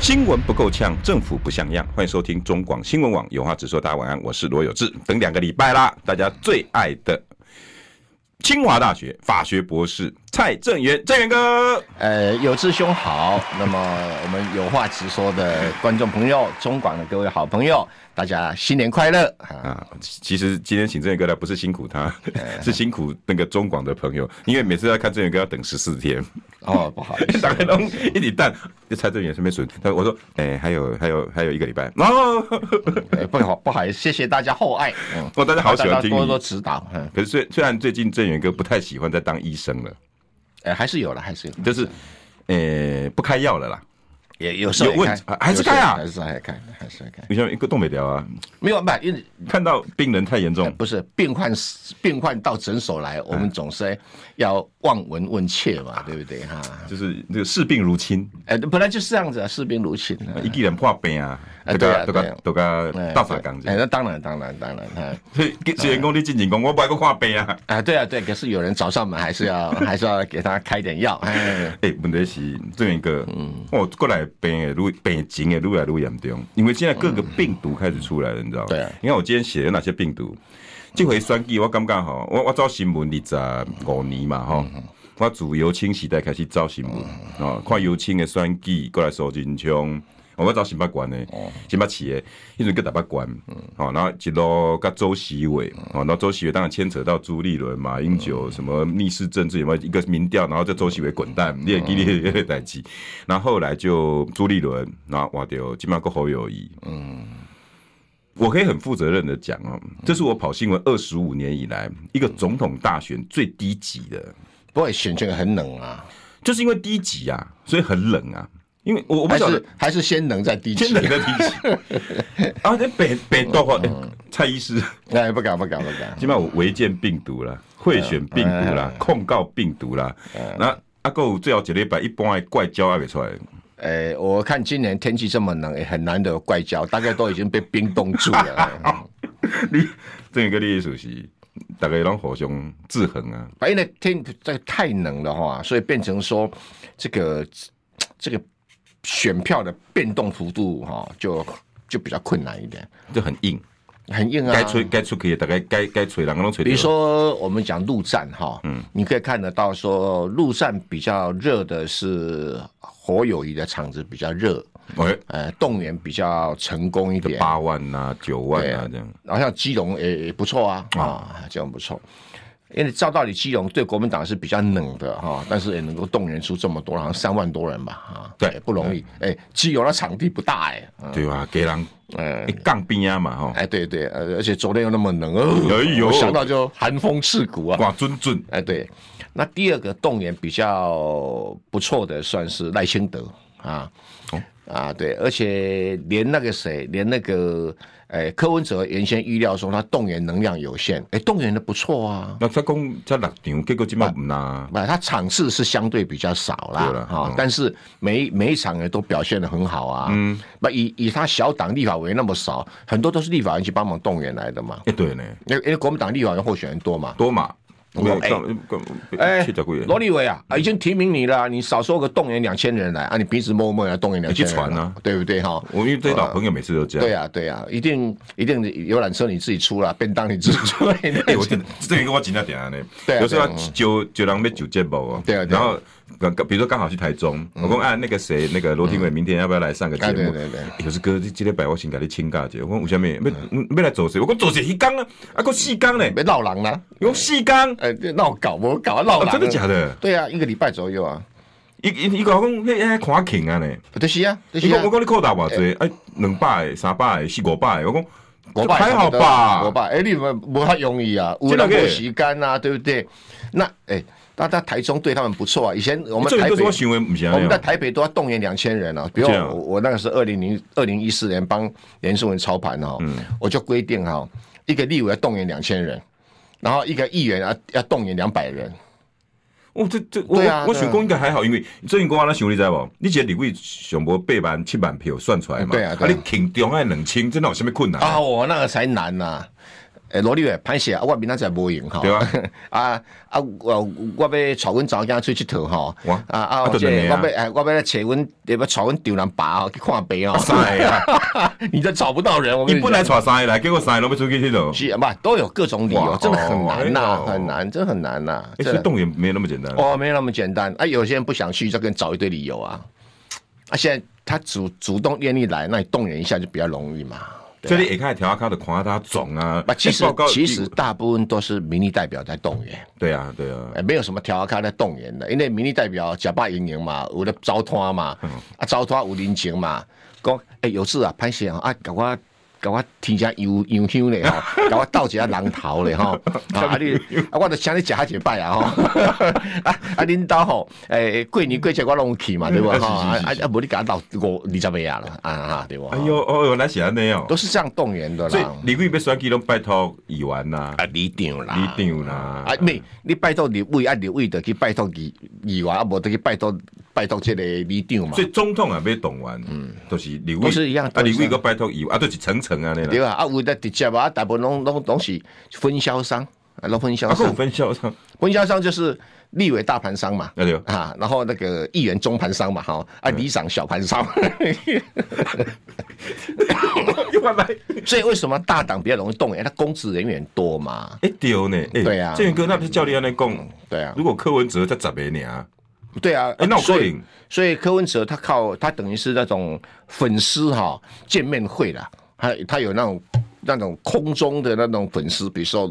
新闻不够呛，政府不像样。欢迎收听中广新闻网有话直说。大家晚安，我是罗有志。等两个礼拜啦，大家最爱的清华大学法学博士蔡正元，正元哥。呃，有志兄好。那么我们有话直说的观众朋友，中广的各位好朋友。大家新年快乐啊！其实今天请正元哥来不是辛苦他，是辛苦那个中广的朋友，因为每次要看正元哥要等十四天。哦，不好意思，大概都一礼拜，就蔡正元顺便损，他我说，哎、欸，还有还有还有一个礼拜。哦，不好不好意思，谢谢大家厚爱。嗯，我大家好喜欢听你多多指导。嗯，可是虽虽然最近正元哥不太喜欢在当医生了，哎、欸，还是有了，还是有，就是，呃、欸，不开药了啦。也有时候有问，还是开啊？还是还开，还是开。你像一个都没掉啊？没有，因为看到病人太严重，不是病患，病患到诊所来，我们总是要望闻问切嘛，对不对哈？就是这个视病如亲，哎，本来就是这样子啊，视病如亲。一个人破病啊，都个都个都个大法讲。哎，那当然当然当然哈。所以员工你进进讲，我不爱个破病啊。啊，对啊对，可是有人找上门，还是要 还是要给他开点药。哎，哎，问题是这样一个，嗯，哦，过来病的如病情也愈来愈严重，因为现在各个病毒开始出来了，你知道吗？对啊。你看我今天写的哪些病毒？这回选举我感觉吼，我我走新闻二十五年嘛，吼。我自由清时代开始走新闻，哦，看尤清的选举过来收真枪。我找新北关的，新北市的，迄阵叫台北关，哦，然后一路甲周习伟，哦，然后周习伟当然牵扯到朱立伦、马英九什么逆势政治，有没有一个民调，然后叫周习伟滚蛋，你也记得这个代志。然后后来就朱立伦，然后哇掉，起码个侯友谊，嗯，我可以很负责任的讲哦，这是我跑新闻二十五年以来一个总统大选最低级的。不过选这个很冷啊，就是因为低级啊，所以很冷啊。因为我我不晓得还是先冷再低级，先冷再低级。啊，那北北多话，蔡医师，哎，不敢不敢不敢，起码我违建病毒啦，贿选病毒啦，控告病毒啦。那阿哥最后一礼拜一般的怪胶还没出来。哎，我看今年天气这么冷，也很难得有怪胶，大概都已经被冰冻住了。你这个历史是？大概让互相制衡啊！因为天这个太冷的话，所以变成说这个这个选票的变动幅度哈，就就比较困难一点，就很硬，很硬啊！该吹该出可以，大概该该吹两个都吹。比如说我们讲陆战哈，嗯，你可以看得到说陆战比较热的是侯友谊的场子比较热。哎，呃，动员比较成功一点，八万呐，九万啊这样，然后像基隆也也不错啊，啊，这样不错。因为照道理基隆对国民党是比较冷的哈，但是也能够动员出这么多，好像三万多人吧，啊，对，不容易。哎，基隆的场地不大哎，对吧？给人呃杠兵啊嘛哈，哎对对，呃而且昨天又那么冷，哎呦，想到就寒风刺骨啊。哇，准准，哎对。那第二个动员比较不错的算是赖清德啊。啊，对，而且连那个谁，连那个，哎，柯文哲原先预料说他动员能量有限，哎，动员的不错啊。那他讲在六场，结果基本不拿。不，他场次是相对比较少啦，哈、嗯，但是每每一场也都表现的很好啊。嗯，那以以他小党立法委员那么少，很多都是立法院去帮忙动员来的嘛。哎，对呢，因为因为国民党立法院候选人多嘛，多嘛。我哎，哎，罗立伟啊，已经提名你了，你少说个动员两千人来啊，你平时摸摸要动员两千人，去传啊，对不对哈？我因为这老朋友每次都这样。对啊，对啊，一定一定游览车你自己出了，便当你自己出。哎，我这这个我紧张点啊，呢，有时候就就让被酒店包啊，对啊，然后。比如说刚好去台中，我讲啊，那个谁，那个罗廷伟明天要不要来上个节目？有时哥今天百我先给你请假去。我讲为什么？没没来做谁？我讲做谁一工啊，啊个四工呢？没闹人啦，用四工哎，闹搞我搞啊闹人？真的假的？对啊，一个礼拜左右啊。一一一个讲那那看勤啊呢？就是啊，我讲我讲你扣打偌济？哎，两百、三百、四五百。我讲五百还好吧？五百哎，你们不太容易啊，有那个时间啊，对不对？那哎。那在台中对他们不错啊，以前我们台北，我们在台北都要动员两千人啊。比如我我那个是二零零二零一四年帮连胜文操盘哦，我就规定哈，一个立委要动员两千人，然后一个议员要要动员两百人。哦，这这我、啊、我选公应该还好，因为最近公安那想你知道不？你觉得立委上无八万七万票算出来嘛？对啊，对啊，啊你挺中爱两千，真的有什么困难？啊，我那个才难呐、啊。诶，罗立伟潘啊，我明仔载无闲哈。对啊，啊啊，我我要带阮查某囝出去佚佗吼。啊啊，我要诶，我要带阮，要带阮丈人爸去看病 啊，你这找不到人。我你本来带三个来，结果三个都要出去佚佗。是啊，不都有各种理由，真的很难呐，很难，真很难呐。其实动员没那么简单。哦，没那么简单。啊，有些人不想去，就跟找一堆理由啊。啊，现在他主主动愿意来，那你动员一下就比较容易嘛。所以你一开始调卡的看他总啊，其实其实大部分都是民意代表在动员。对啊，对啊，哎，没有什么调卡在动员的，因为民意代表假扮营营嘛，有的招摊嘛，啊招摊有人情嘛，讲哎有事啊，潘先生啊，赶快。甲我添加油油香嘞吼，甲我倒一下人头嘞吼，啊你啊我着请你食下一摆啊吼，啊啊恁兜吼，诶过年过节我拢去嘛对不？吼，啊啊无你甲我倒五二十个啊了啊哈对不？哎呦哦呦，那是安尼哦，都是这样动员的啦。所以立委要选举拢拜托议员呐，啊里长啦，里长啦，啊没你拜托立委啊立委的去拜托议议员啊，无着去拜托拜托这个里长嘛。所以总统也要动员，嗯，都是李伟，都是一样，啊李伟个拜托议员啊，都是层层啊。对啊，啊，为了直接啊，大部分拢拢拢是分销商，啊，拢分销商。分销商，分销商就是立委大盘商嘛，对啊，然后那个议员中盘商嘛，哈，啊，里长小盘商。所以为什么大党比较容易动员？他公职人员多嘛？哎，丢呢？对啊，建元哥，那不是教练在讲？对啊，如果柯文哲在十个年，对啊，哎，那我所以所以柯文哲他靠他等于是那种粉丝哈见面会啦。他他有那种那种空中的那种粉丝，比如说，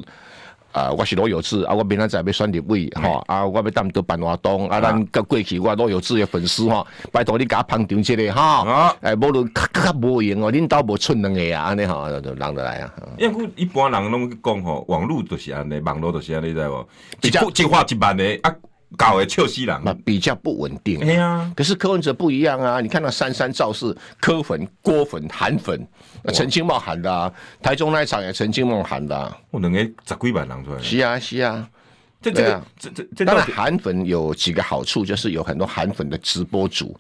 啊、呃，我是罗有志啊，我明仔载要选立委哈，啊，我要当到办活动啊，咱个过去我罗有志的粉丝哈，拜托你给我捧场一下哈，哎，无论卡卡无用哦，恁兜无出两个啊，安尼哈，就人就来啊。因为一般人拢讲吼，网络都是安尼，网络都是安尼，你知无？一一话一万的啊。搞的笑死人，比较不稳定。对啊，可是柯文哲不一样啊！你看那三山造势，柯粉、郭粉、韩粉，陈清茂喊的啊，台中那一场也陈清茂喊的啊。我两个十几万人出来。是啊，是啊，这这样，这这当然韩粉有几个好处，就是有很多韩粉的直播主，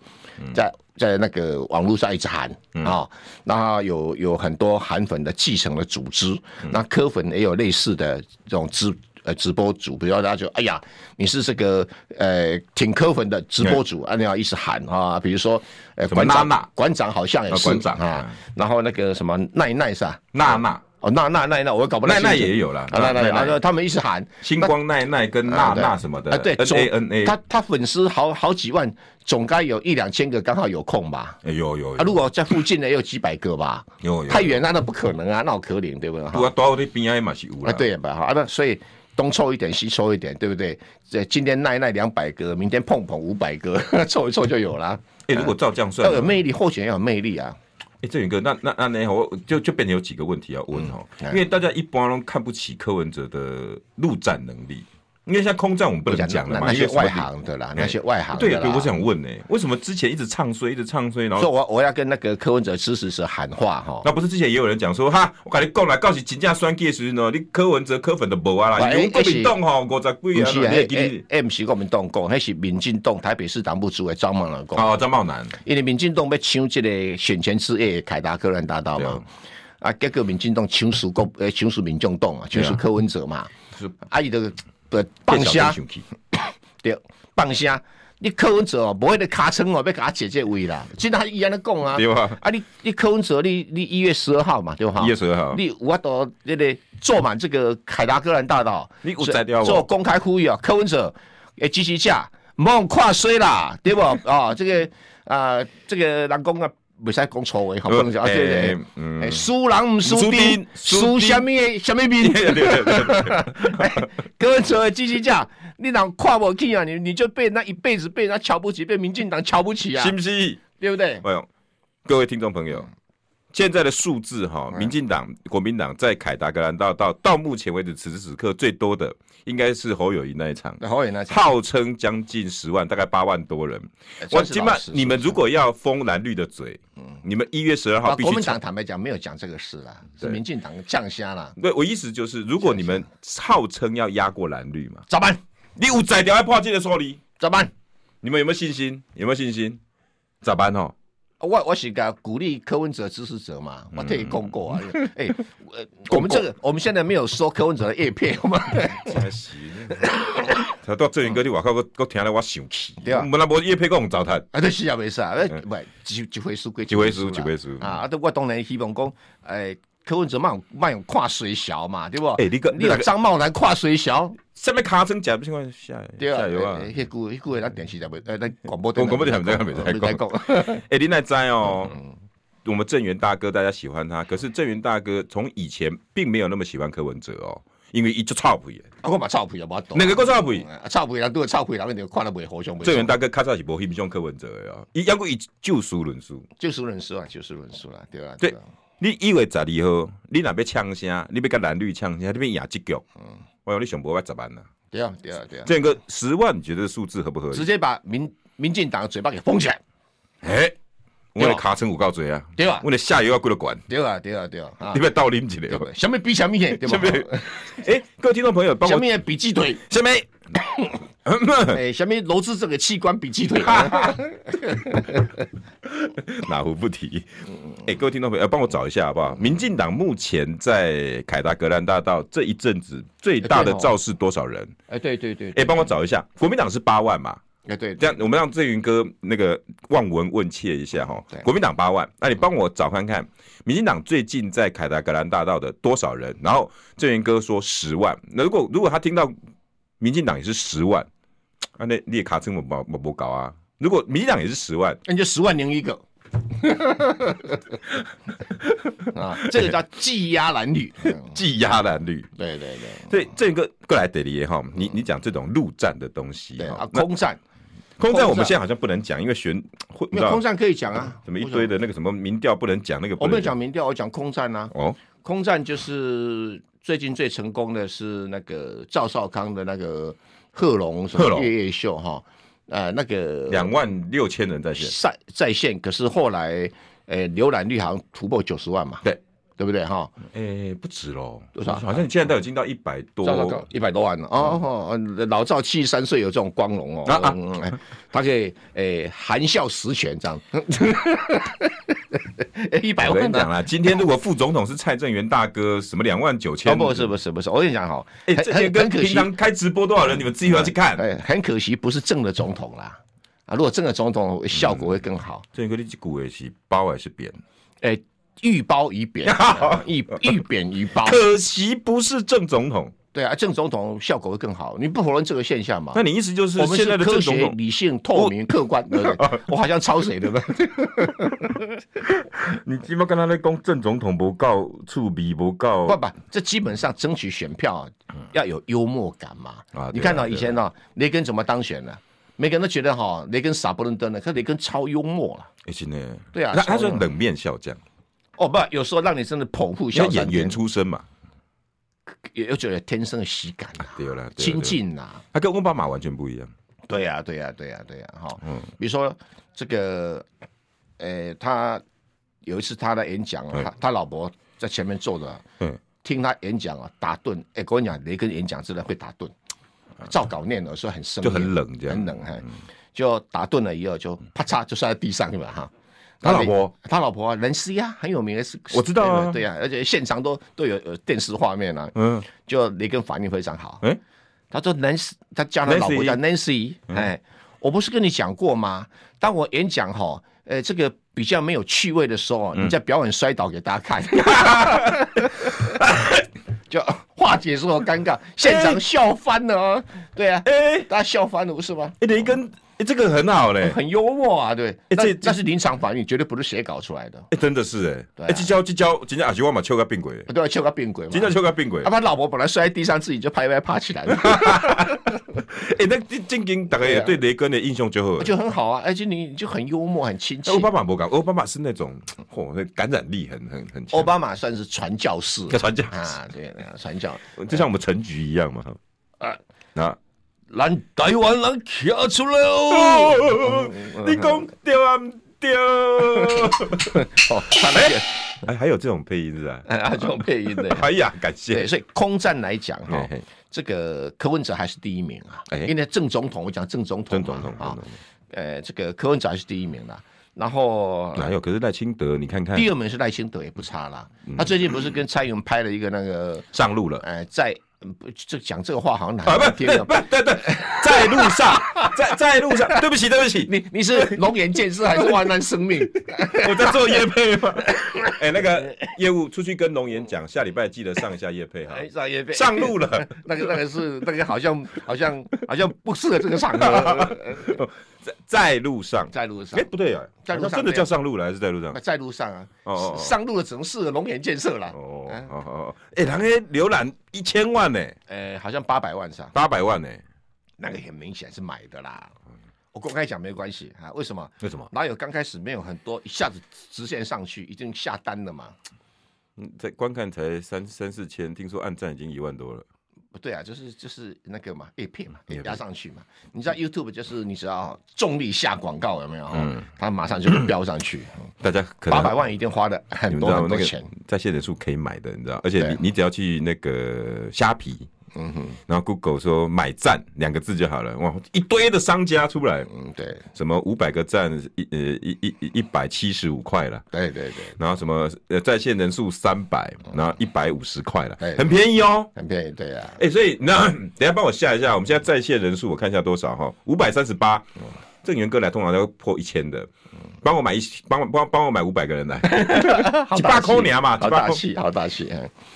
在在那个网络上一直喊啊，然后有有很多韩粉的继承的组织，那柯粉也有类似的这种直。呃，直播主，比如大家就哎呀，你是这个呃挺科粉的直播主，啊，你要一直喊啊，比如说呃，馆长，馆长好像也是馆长啊，然后那个什么奈奈是吧？娜娜哦，娜娜奈奈，我搞不奈奈也有了，奈奈，然后他们一直喊星光奈奈跟娜娜什么的，啊对，N A N A，他他粉丝好好几万，总该有一两千个刚好有空吧？有有，啊，如果在附近的，也有几百个吧？有有，太远那那不可能啊，那好可怜，对不对？不过到我的边也嘛是有啊，对吧？好啊，那所以。东凑一点，西凑一点，对不对？这今天耐耐两百个，明天碰碰五百个，凑一凑就有了。哎、欸，如果照这样算，要有魅力，候选人要有魅力啊！哎、欸，这一个，那那那那，我就就变成有几个问题要问哦，嗯、因为大家一般都看不起柯文哲的陆战能力。因为像空战我们不能讲了嘛，那些外行的啦，那些外行。对对，我想问呢，为什么之前一直唱衰，一直唱衰，然后说我我要跟那个柯文哲支持者喊话哈？那不是之前也有人讲说哈，我跟你讲来，告诉真正选举的时候，你柯文哲柯粉都无啊啦，有国民党哈五十几啊，哎哎哎，不是国民党讲，那是民进党台北市党部主委张茂南讲。哦，张茂南，因为民进党要抢这个选前之夜凯达格兰大道嘛，啊，结果民进党抢输国，呃，抢输民众党啊，抢输柯文哲嘛，阿姨的。对，放下，对，放下。你柯文哲哦，不会的卡称哦，要给他解这位啦。现在他依然在讲啊，对吧？啊，你你柯文哲，你你一月十二号嘛，对吧？一月十二号，你我都那个坐满这个凯达格兰大道，你有在掉做公开呼吁啊，柯文哲诶，支持者，莫跨衰啦，对不？啊，这个啊，这个人讲啊。不使讲错话，好不能讲。对对，输人唔输兵，输什么什么兵？柯文哲支持者，你人看不起啊？你你就被那一辈子被人家瞧不起，被民进党瞧不起啊？是不是？对不对？各位听众朋友，现在的数字哈，民进党、国民党在凯达格兰大道到目前为止此时此刻最多的，应该是侯友宜那一场。侯友宜那场号称将近十万，大概八万多人。我起码你们如果要封蓝绿的嘴，嗯，你们一月十二号必须。国民党坦白讲没有讲这个事啦，是民进党降虾啦。对，我意思就是，如果你们号称要压过蓝绿嘛，咋办？你有在调还破这个说理，咋办？你们有没有信心？有没有信心？咋办哦？我我是个鼓励柯文哲支持者嘛，我特意讲过啊。哎、欸，我们这个我们现在没有说柯文哲的叶片，好吗？真是，他到正云哥你外口，我我听了我生气。对啊，本来无叶片，我糟蹋。啊，这是啊，没事啊，不，几几回事归几回事，几回事。啊，啊我当然希望讲，哎，柯文哲慢慢用跨水小嘛，对不？哎，你个你个张茂兰跨水小。下面卡成假不情况下下游啊！迄句迄句咱电视台没，咱广播电广播电台没在没在讲。哎，你那在哦，我们郑源大哥大家喜欢他，可是郑源大哥从以前并没有那么喜欢柯文哲哦，因为一直臭屁。啊，我嘛臭屁啊，我懂。哪个够臭屁？臭屁人都臭屁人，你看了袂好相。郑源大哥较早是无欣赏柯文哲的哦，伊要过以就事论事，就事论事啊，就事论事啦，对吧？对，你以为十二号你若要抢声，你要跟蓝绿抢声，你要赢这局。嗯。我讲你想不要十万啊？对啊，对啊，对啊。这个十万，你觉得数字合不合理？直接把民民进党的嘴巴给封起来。哎，我的卡称五告嘴啊，对吧？我的下游要过了管。对啊，对啊，对啊。你不要倒拎起来。什么比什么，对吧？哎，各位听众朋友，帮我。什么比鸡腿，下面。哎，下面揉制这个器官比鸡腿。哪壶不提？哎，各位听众朋友，要帮我找一下好不好？民进党目前在凯达格兰大道这一阵子最大的造势多少人？哎，对对对。哎，帮我找一下，国民党是八万嘛？哎，对。这样，我们让郑云哥那个望闻问切一下哈。国民党八万，那你帮我找看看，民进党最近在凯达格兰大道的多少人？然后郑云哥说十万。那如果如果他听到。民进党也是十万，啊，那你也卡成我不不不高啊？如果民进党也是十万，那就十万零一个，啊，这个叫技压蓝绿，技压蓝绿，对对对，所以这个过来得的哈，你你讲这种陆战的东西，对啊，空战，空战我们现在好像不能讲，因为选会，空战可以讲啊，怎么一堆的那个什么民调不能讲那个，我没有讲民调，我讲空战啊，哦，空战就是。最近最成功的是那个赵少康的那个贺龙什么夜夜秀哈，呃，那个两万六千人在线。在在线，可是后来呃浏览率好像突破九十万嘛，对。对不对哈？诶，不止喽，多少？好像你现在都已经到一百多，一百多万了哦。老赵七十三岁有这种光荣哦，他可以诶含笑十全这样。一百万。我跟你讲啦，今天如果副总统是蔡正元大哥，什么两万九千？不是不是不是，我跟你讲哈，哎，这些跟平常开直播多少人，你们自己要去看。很可惜不是正的总统啦，啊，如果正的总统效果会更好。这个，你这股也是包还是扁？诶。欲褒于贬，欲欲贬于褒。可惜不是正总统。对啊，正总统效果会更好。你不否认这个现象嘛？那你意思就是，我们是科学、理性、透明、客观，对不对？我好像抄谁的吧？你基本跟他在讲正总统不够触笔不够。不不，这基本上争取选票要有幽默感嘛。啊，你看到以前呢，雷根怎么当选呢？每个人都觉得哈，雷根傻不愣登的，可雷根超幽默了。而且呢，对啊，他他是冷面笑匠。哦不，有时候让你真的捧腹笑。演员出身嘛，也有觉得天生的喜感啊，对了，亲近呐。他跟奥巴马完全不一样。对呀，对呀，对呀，对呀，哈。嗯。比如说这个，呃，他有一次他的演讲啊，他他老婆在前面坐着，嗯，听他演讲啊，打盹。哎，我跟你讲，雷根演讲真的会打盹，照稿念的时候很生，就很冷，这样，很冷哈。就打盹了以后，就啪嚓就摔在地上，对吧？哈。他老婆，他老婆啊，人师呀，很有名的是，我知道啊，对呀，而且现场都都有有电视画面啊，嗯，就雷根反应非常好，哎，他说 Nancy，他叫他老婆叫 Nancy，哎，我不是跟你讲过吗？当我演讲哈，呃，这个比较没有趣味的时候，你在表演摔倒给大家看，就化解所有尴尬，现场笑翻了，对啊，哎，大家笑翻了不是吗？雷根。哎，这个很好嘞，很幽默啊，对。哎，这这是临场反应，绝对不是写稿出来的。哎，真的是哎，哎，这叫这叫，今天阿吉我嘛敲个病鬼，对，敲个病鬼，今天敲个病鬼。他把老婆本来摔在地上，自己就拍拍爬起来了。哎，那正经大概也对雷根的印象就好，就很好啊。而且你就很幽默，很亲切。奥巴马不敢，奥巴马是那种嚯，那感染力很很很强。奥巴马算是传教士，传教啊，对，传教，就像我们陈局一样嘛。啊，那。咱台湾人站出来哦！你讲对啊？唔对。哦，哎，还有这种配音是吧？啊，这种配音的。哎呀，感谢。所以空战来讲哈，这个柯文哲还是第一名啊。因为正总统，我讲正总统。正总统啊。呃，这个柯文哲还是第一名啦。然后哪有？可是赖清德，你看看。第二名是赖清德，也不差啦。他最近不是跟蔡英文拍了一个那个上路了？哎，在。不，这讲这个话好像难听啊！不，对对，在路上，在在路上，对不起，对不起，你你是龙岩建设还是万安生命？我在做业配吗？哎，那个业务出去跟龙岩讲，下礼拜记得上一下业配哈。上业配，上路了。那个那个是那个好像好像好像不适合这个场合。在在路上，在路上，哎，不对啊，在路上真的叫上路了还是在路上？在路上啊，哦，上路了只能适合龙岩建设了。哦哦哦，哎，人家浏览一千万呢，呃，好像八百万上，八百万呢，那个很明显是买的啦。我公开讲没关系啊，为什么？为什么？哪有刚开始没有很多，一下子直线上去，已经下单了嘛？嗯，在观看才三三四千，听说按赞已经一万多了。不对啊，就是就是那个嘛，A 片嘛，压上去嘛。你知道 YouTube 就是你只要重力下广告有没有？嗯，它马上就会飙上去。大家八百万一定花的很多很多钱，在线人数可以买的，你知道？而且你你只要去那个虾皮。嗯哼，然后 Google 说买赞两个字就好了，哇，一堆的商家出来，嗯，对，什么五百个赞一呃一一一一百七十五块了，对对对，然后什么呃在线人数三百，然后一百五十块了，很便宜哦，很便宜，对啊，哎，所以那等下帮我下一下，我们现在在线人数我看一下多少哈，五百三十八，正元哥来通常都破一千的，帮我买一帮我帮帮我买五百个人来，几百块钱嘛，好大气，好大气，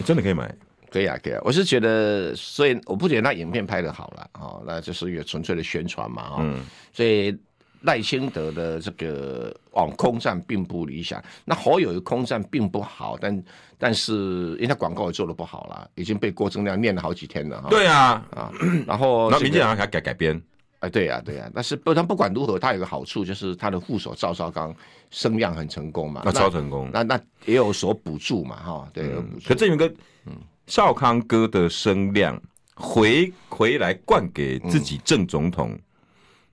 真的可以买。可以啊，可以啊，我是觉得，所以我不觉得那影片拍得好了，哦，那就是一个纯粹的宣传嘛，哦，嗯，所以赖清德的这个网空战并不理想，那侯友的空战并不好，但但是因为他广告也做的不好了，已经被郭正亮念了好几天了，哈，对啊，啊，然后那民进党还改改编，哎，对呀，对呀，但是不，他不管如何，他有个好处就是他的副手赵少康升量很成功嘛，那超成功，那那也有所补助嘛，哈，对，可这有个，嗯。少康哥的声量回回来灌给自己正总统，嗯、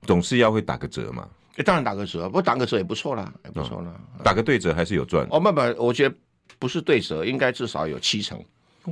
总是要会打个折嘛？欸、当然打个折，不过打个折也不错啦，也不错啦。哦、打个对折还是有赚。哦，不不，我觉得不是对折，应该至少有七成。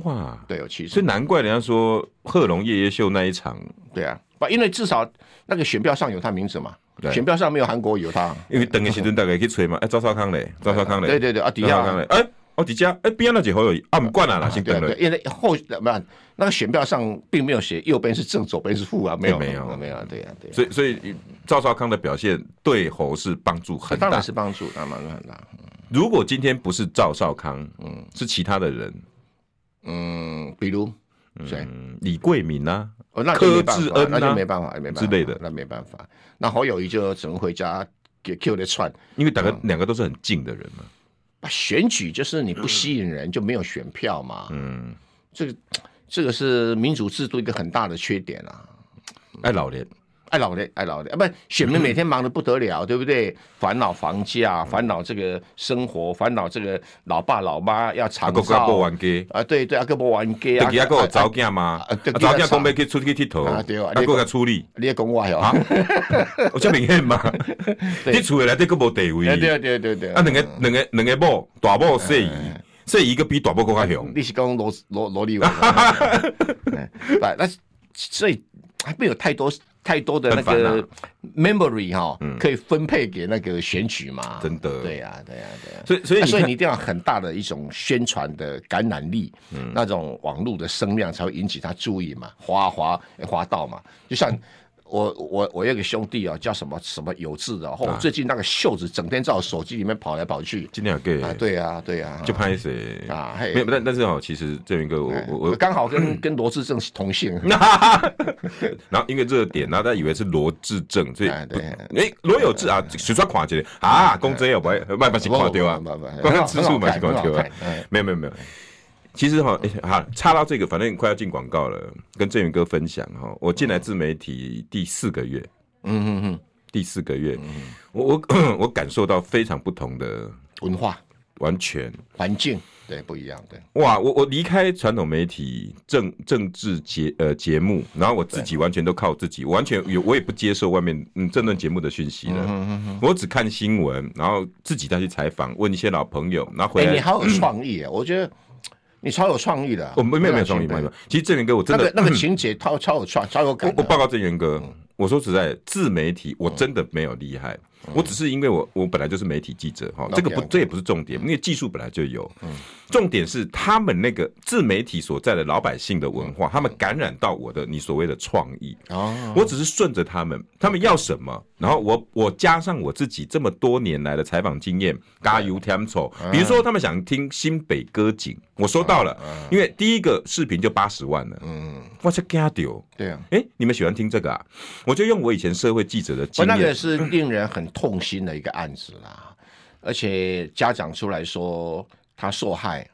哇，对，有七成。所以难怪人家说贺龙夜夜秀那一场，对啊，不，因为至少那个选票上有他名字嘛，对选票上没有韩国有他。因为等个时阵大概去吹嘛，哎，赵少康嘞，赵少康嘞，对对对，啊，底下哎。哦，底下哎，边那几侯友宜啊，不惯了啦，先对对，因为后什么那个选票上并没有写右边是正，左边是负啊，没有没有没有，对呀对。所以所以赵少康的表现对侯是帮助很大，当然是帮助，当然很大。如果今天不是赵少康，嗯，是其他的人，嗯，比如谁？李桂敏啊，哦，那柯志恩那就没办法，没办法之类的，那没办法。那侯友谊就只能回家给 Q 的串，因为两个两个都是很近的人嘛。选举就是你不吸引人就没有选票嘛，嗯，这个这个是民主制度一个很大的缺点啊，哎老练。爱老的，爱老的啊！不，选民每天忙得不得了，对不对？烦恼房价，烦恼这个生活，烦恼这个老爸老妈要长照啊！对对，阿哥不玩家啊！阿哥有早囝嘛？早囝讲要去出去佚佗，阿哥个处理，你也讲我哟？我这明显嘛？你厝内底佫无地位？对对对对。啊，两个两个两个某大某细姨，细姨个比大某更加凶。你是讲罗罗罗立文？对，那所以还没有太多。太多的那个 memory 哈，可以分配给那个选举嘛？真的，对呀，对呀，对呀。所以，所以，所以你一定要很大的一种宣传的感染力，那种网络的声量才会引起他注意嘛，滑滑滑到嘛。就像我我我有个兄弟啊，叫什么什么有志的，哦，最近那个袖子整天在我手机里面跑来跑去。今天有个啊，对啊，对啊，就拍谁啊？没有，但但是哦，其实这一个我我我刚好跟 跟罗志正同姓。然后因为这个点，然后他以为是罗志正，所以对，哎，罗有志啊，随便夸一个啊，公贼也不会，不不是夸掉啊，刚刚吃素嘛是夸掉啊，没有没有没有。其实哈，好插到这个，反正快要进广告了，跟镇元哥分享哈。我进来自媒体第四个月，嗯嗯嗯，第四个月，我我 我感受到非常不同的文化，完全环境对不一样对。哇，我我离开传统媒体政政治节呃节目，然后我自己完全都靠自己，完全有我也不接受外面嗯政论节目的讯息了，我只看新闻，然后自己再去采访，问一些老朋友，然后回来。你好有 创意啊，我觉得。你超有创意的、啊，我没有没有创意，没有。其实郑源哥，我真的那个那个情节超超有创，超有感。我报告郑源哥，嗯、我说实在，自媒体我真的没有厉害。我只是因为我我本来就是媒体记者哈，这个不这也不是重点，因为技术本来就有。重点是他们那个自媒体所在的老百姓的文化，他们感染到我的你所谓的创意。哦，我只是顺着他们，他们要什么，然后我我加上我自己这么多年来的采访经验，加油添醋。比如说他们想听新北歌景，我收到了，因为第一个视频就八十万了。嗯，我去加丢。对啊，哎，你们喜欢听这个啊？我就用我以前社会记者的经验，那个是令人很。痛心的一个案子啦，而且家长出来说他受害，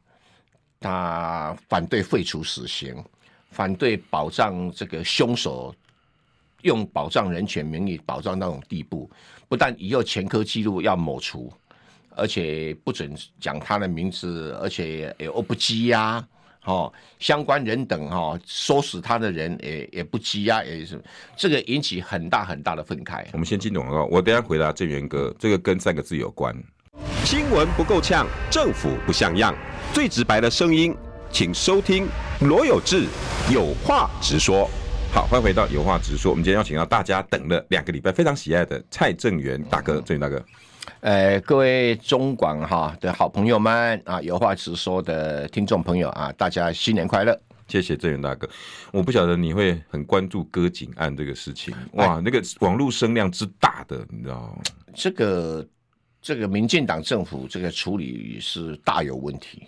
他反对废除死刑，反对保障这个凶手用保障人权名义保障那种地步，不但以后前科记录要抹除，而且不准讲他的名字，而且也不羁押。哦，相关人等哈、哦，收拾他的人也也不羁押，也是这个引起很大很大的愤慨。我们先进广告，我等下回答郑源哥，这个跟三个字有关。新闻不够呛，政府不像样，最直白的声音，请收听罗有志有话直说。好，欢迎回到有话直说。我们今天邀请到大家等了两个礼拜非常喜爱的蔡正元大哥，正元大哥。呃，各位中广哈的好朋友们啊，有话直说的听众朋友啊，大家新年快乐！谢谢郑元大哥。我不晓得你会很关注割颈案这个事情，哇，那个网络声量之大的，你知道吗？这个这个民进党政府这个处理是大有问题。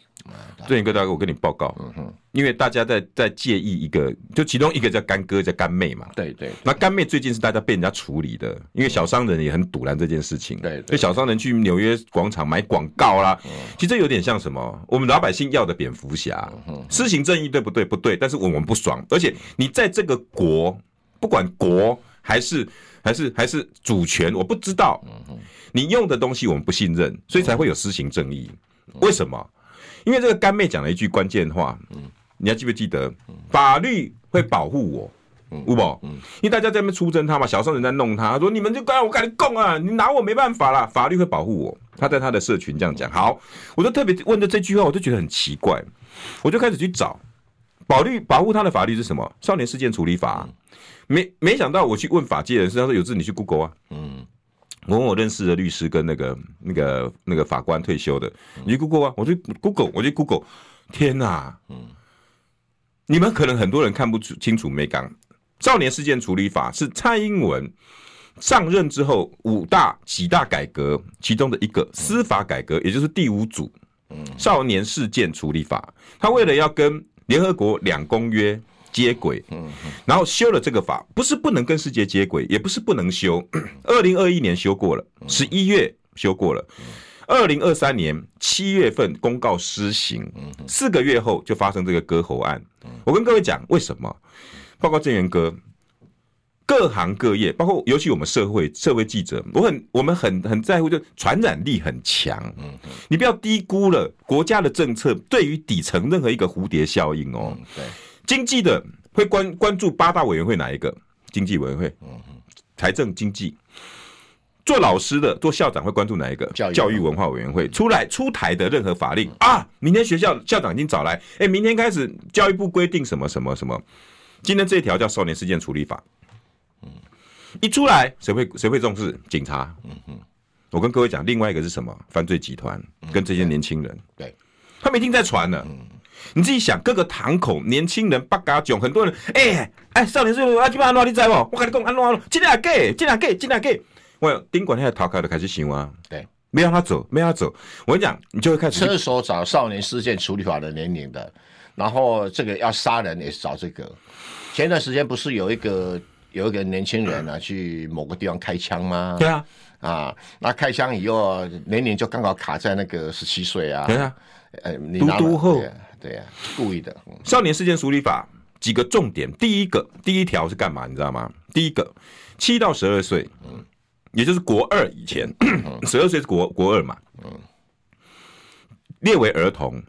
镇元哥大哥，我跟你报告，嗯哼，因为大家在在介意一个，就其中一个叫干哥，叫干妹嘛，对对。那干妹最近是大家被人家处理的，因为小商人也很堵拦这件事情，对，所以小商人去纽约广场买广告啦，其实这有点像什么？我们老百姓要的蝙蝠侠，施行正义对不对？不对，但是我们不爽，而且你在这个国，不管国还是还是还是主权，我不知道，你用的东西我们不信任，所以才会有施行正义，为什么？因为这个干妹讲了一句关键话，嗯，你还记不记得？法律会保护我，嗯，有无？嗯，因为大家在那边出征他嘛，小商人在弄他，他说你们就该我跟你供啊，你拿我没办法啦，法律会保护我。他在他的社群这样讲。好，我就特别问的这句话，我就觉得很奇怪，我就开始去找保律保护他的法律是什么？少年事件处理法。没没想到我去问法界人士，他说有字你去 Google 啊，嗯。我问我认识的律师跟那个那个那个法官退休的，你去 Google 啊？我去 Google，我去 Google，天哪！嗯，你们可能很多人看不出清楚美港，少年事件处理法是蔡英文上任之后五大几大改革其中的一个司法改革，也就是第五组，少年事件处理法，他为了要跟联合国两公约。接轨，嗯，然后修了这个法，不是不能跟世界接轨，也不是不能修。二零二一年修过了，十一月修过了，二零二三年七月份公告施行，四个月后就发生这个割喉案。我跟各位讲，为什么？包括镇元哥，各行各业，包括尤其我们社会社会记者，我很我们很很在乎，就传染力很强。你不要低估了国家的政策对于底层任何一个蝴蝶效应哦。对。经济的会关关注八大委员会哪一个？经济委员会，财政经济。做老师的、做校长会关注哪一个？教育文化委员会。出来出台的任何法令啊，明天学校校长已经找来，哎，明天开始教育部规定什么什么什么。今天这一条叫少年事件处理法，一出来谁会谁会重视？警察。我跟各位讲，另外一个是什么？犯罪集团跟这些年轻人，对，他们已经在传了。你自己想，各个堂口年轻人八嘎囧，很多人，哎、欸、哎，少年时啊，基本上安你知不？我跟你讲，安怎安怎，真的假？真的假？真的假？我宾馆现在头壳就开始想啊，对，没让他走，没让他走。我跟你讲，你就会开始。车手找少年事件处理法的年龄的，然后这个要杀人也是找这个。前段时间不是有一个有一个年轻人啊，去某个地方开枪吗？对啊，啊，那开枪以后年龄就刚好卡在那个十七岁啊。对啊，呃，嘟嘟后，对呀，故意的。少年事件处理法几个重点，第一个第一条是干嘛？你知道吗？第一个七到十二岁，嗯。也就是国二以前，十二岁是国国二嘛，列为儿童。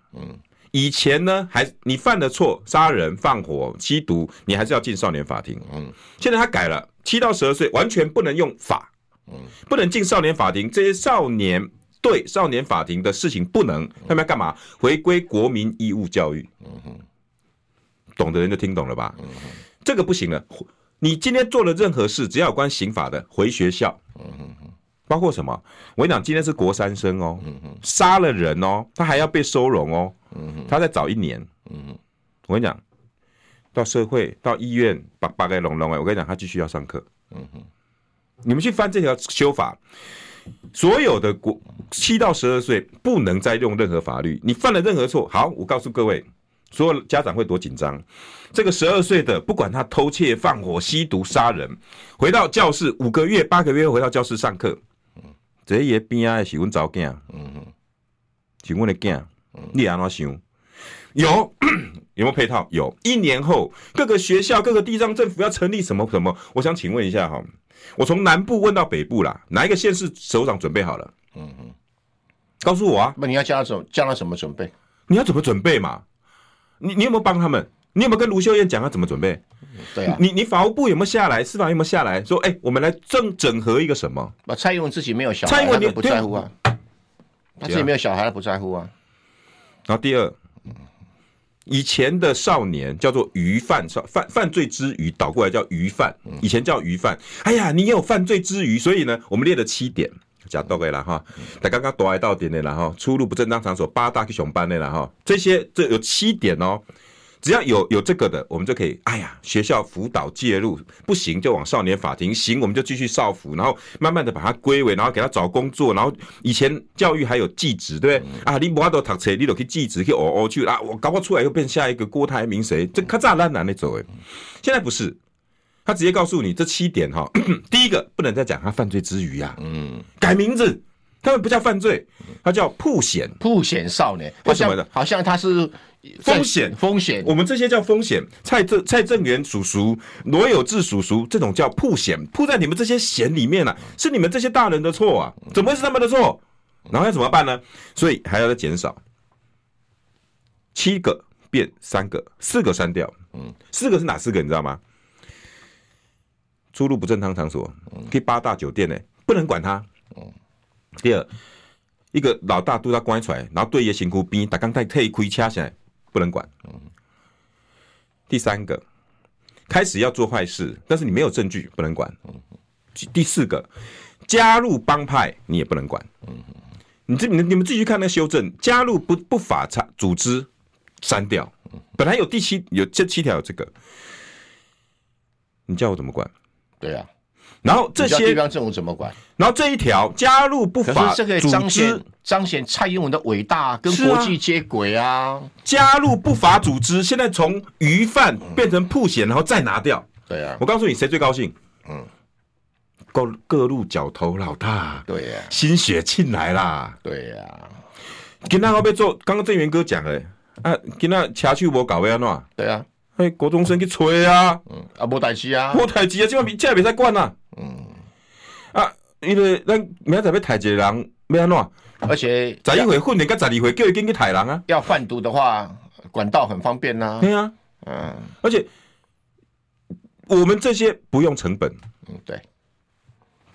以前呢，还你犯的错，杀人、放火、吸毒，你还是要进少年法庭。现在他改了，七到十二岁完全不能用法，不能进少年法庭。这些少年对少年法庭的事情不能，他们要干嘛？回归国民义务教育。懂的人就听懂了吧？这个不行了。你今天做了任何事，只要有关刑法的，回学校。包括什么？我跟你讲，今天是国三生哦，杀了人哦，他还要被收容哦，他再早一年。我跟你讲，到社会到医院，把把给弄弄哎，我跟你讲，他继续要上课。你们去翻这条修法，所有的国七到十二岁不能再用任何法律，你犯了任何错，好，我告诉各位。所有家长会多紧张？这个十二岁的，不管他偷窃、放火、吸毒、杀人，回到教室五个月、八个月回到教室上课，这些边啊是阮查某囝，嗯哼，是阮的囝，你安怎想？有 有没有配套？有。一年后，各个学校、各个地方政府要成立什么什么？我想请问一下哈，我从南部问到北部啦，哪一个县市首长准备好了？嗯哼，告诉我啊。那你要叫他怎叫他什么准备？你要怎么准备嘛？你你有没有帮他们？你有没有跟卢秀燕讲他怎么准备？对啊，你你法务部有没有下来？司法有没有下来说？哎、欸，我们来整整合一个什么？把蔡英文自己没有小孩，蔡英文你不在乎啊？他自己没有小孩，他不在乎啊。然后第二，以前的少年叫做虞犯少犯犯罪之余，倒过来叫虞犯。以前叫虞犯。哎呀，你也有犯罪之余，所以呢，我们列了七点。讲到位了哈，但刚刚多来到点的了哈，出入不正当场所八大去熊班的了哈，这些这有七点哦，只要有有这个的，我们就可以，哎呀，学校辅导介入，不行就往少年法庭，行我们就继续少辅，然后慢慢的把它归为，然后给他找工作，然后以前教育还有技职，对不对？啊，你不要都读册，你都去技职去哦哦去啊，我搞不出来又变下一个郭台铭谁？这可咋难难的走诶，现在不是。他直接告诉你这七点哈，第一个不能再讲他犯罪之余啊，嗯，改名字，他们不叫犯罪，他叫曝险，曝险少年，为什么的？好像他是风险，风险，我们这些叫风险。蔡正蔡正元叔叔、罗有志叔叔，这种叫曝险，曝在你们这些险里面了，啊，是你们这些大人的错啊，怎么会是他们的错？然后要怎么办呢？所以还要再减少，七个变三个，四个删掉，嗯，四个是哪四个？你知道吗？出入不正当场所，可以八大酒店呢，不能管他。第二，一个老大都要关出来，然后对爷辛苦逼，打刚太特意亏掐起来，不能管。第三个，开始要做坏事，但是你没有证据，不能管。第四个，加入帮派你也不能管。你这你你们自己去看那个修正，加入不不法组组织删掉。本来有第七有这七条有这个，你叫我怎么管？对呀、然后这些地方政府怎么管？然后这一条加入不法这个彰显彰显蔡英文的伟大，跟国际接轨啊，啊！加入不法组织，现在从鱼贩变成曝险，然后再拿掉。对、啊，我告诉你，谁最高兴？嗯，各各路角头老大。对呀、啊，心血进来啦。对呀、啊，今天要被做，刚刚郑源哥讲的，啊，今天车手无搞要安怎？对啊。哎，国中生去吹啊！嗯，啊，无代志啊，无代志啊，这比这也别再管啊。嗯，啊，因为咱明仔要抬一个人，要安怎？而且十一回训练，跟十二回叫伊进去抬人啊。要贩毒的话，管道很方便呐、啊。对啊，嗯，而且我们这些不用成本。嗯，对。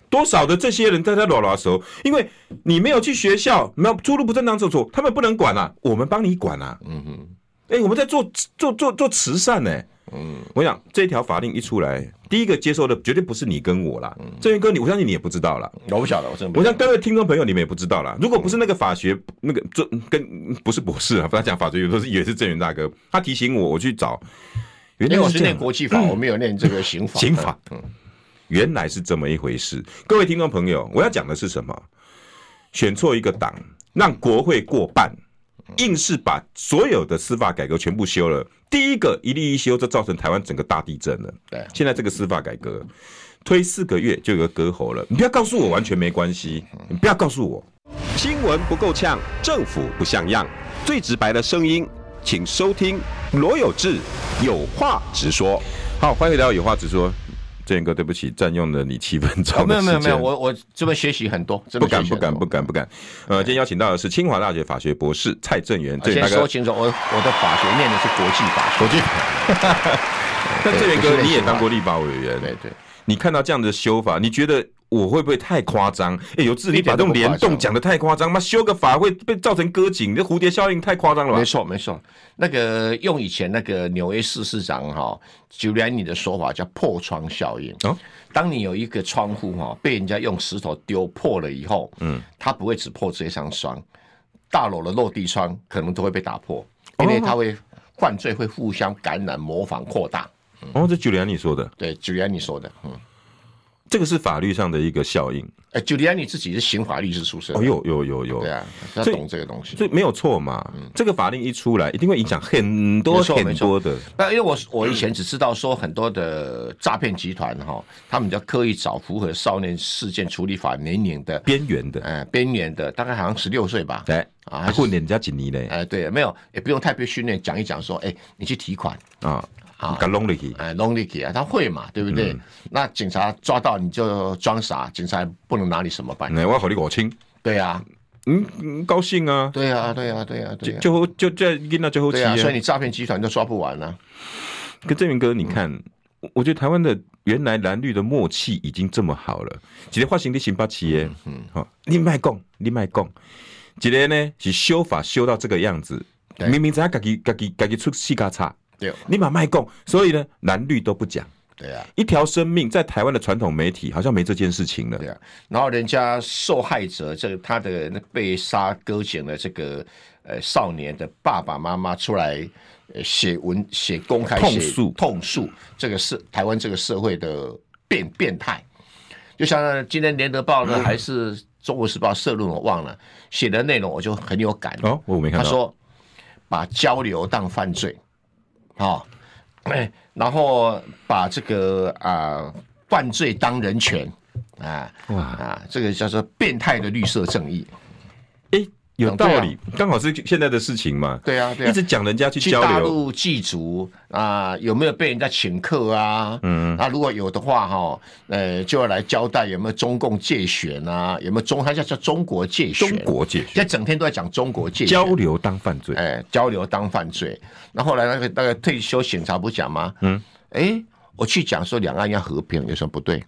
多少的这些人在他拉拉手，因为你没有去学校，没有出入不正当场所，他们不能管啊，我们帮你管啊。嗯哼。哎、欸，我们在做做做做慈善呢、欸。嗯，我想这条法令一出来，第一个接受的绝对不是你跟我啦。正源哥，你我相信你也不知道啦。我不晓得，我真的。我想各位听众朋友，你们也不知道啦。如果不是那个法学那个做跟不是博士啊，不要讲法学，有时候是也是正源大哥，他提醒我，我去找。原来我是念国际法，我没有念这个刑法。刑法，嗯，原来是这么一回事。各位听众朋友，我要讲的是什么？选错一个党，让国会过半。硬是把所有的司法改革全部修了，第一个一例一修，就造成台湾整个大地震了。对，现在这个司法改革推四个月就有个割喉了。你不要告诉我完全没关系，你不要告诉我新闻不够呛，政府不像样，最直白的声音，请收听罗有志有话直说。好，欢迎回到有话直说。正元哥，对不起，占用了你七分钟。没有没有没有，我我这边学习很多，不敢不敢不敢不敢。呃，今天邀请到的是清华大学法学博士蔡正元。先说清楚，我我的法学念的是国际法，国际法。那正元哥，你也当过立法委员，对对。你看到这样的修法，你觉得？我会不会太夸张？哎，有智力把这种联动讲得太夸张，妈修个法会被造成割颈，这蝴蝶效应太夸张了吧？没错，没错。那个用以前那个纽约市市长哈朱利安尼的说法叫破窗效应。哦，当你有一个窗户哈被人家用石头丢破了以后，嗯，它不会只破这一扇窗，大楼的落地窗可能都会被打破，因为它会犯罪会互相感染、模仿、扩大。哦，这朱利安尼说的，对，朱利安尼说的，嗯。这个是法律上的一个效应。哎，朱利安尼自己是刑法律师出身。哦，有有有有。对啊，他懂这个东西。所以没有错嘛。嗯。这个法令一出来，一定会影响很多很多的。那因为我我以前只知道说很多的诈骗集团哈，他们就刻意找符合少年事件处理法年龄的边缘的，哎，边缘的，大概好像十六岁吧。对。啊，还混人家几年嘞？哎，对，没有，也不用特别训练，讲一讲说，哎，你去提款啊。啊，弄进去，哎，弄进去啊，他会嘛，对不对？嗯、那警察抓到你就装傻，警察不能拿你什么办？我要和你我清。对呀，嗯，高兴啊。对啊，对啊，对呀，对呀。就就就这跟那最后期啊，所以你诈骗集团都抓不完了。跟正元哥，你看，嗯、我觉得台湾的原来蓝绿的默契已经这么好了。今天发行的新八企业，嗯，好，你卖讲，你卖讲，今天呢是修法修到这个样子，对明明在家己家己家己出四嘎差。你把卖供，所以呢，蓝绿都不讲。对啊，一条生命在台湾的传统媒体好像没这件事情了。对啊，然后人家受害者这个他的那被杀割颈的这个呃少年的爸爸妈妈出来写文写公开痛诉痛诉这个是台湾这个社会的变变态。就像今天联合报呢，还是中国时报社论，我忘了写的内容，我就很有感哦。我没看到。他说把交流当犯罪。好，哎，然后把这个啊、呃、犯罪当人权，啊哇啊，这个叫做变态的绿色正义。有道理，刚好是现在的事情嘛。对啊，对啊，一直讲人家去交流，去大陆祭祖啊，有没有被人家请客啊？嗯，啊如果有的话哈，呃，就要来交代有没有中共借选啊？有没有中？他叫叫中国借选，中国借选，现在整天都在讲中国借选，交流当犯罪，哎，交流当犯罪。那后来那个那个退休警察不讲吗？嗯，哎，我去讲说两岸要和平，有什么不对？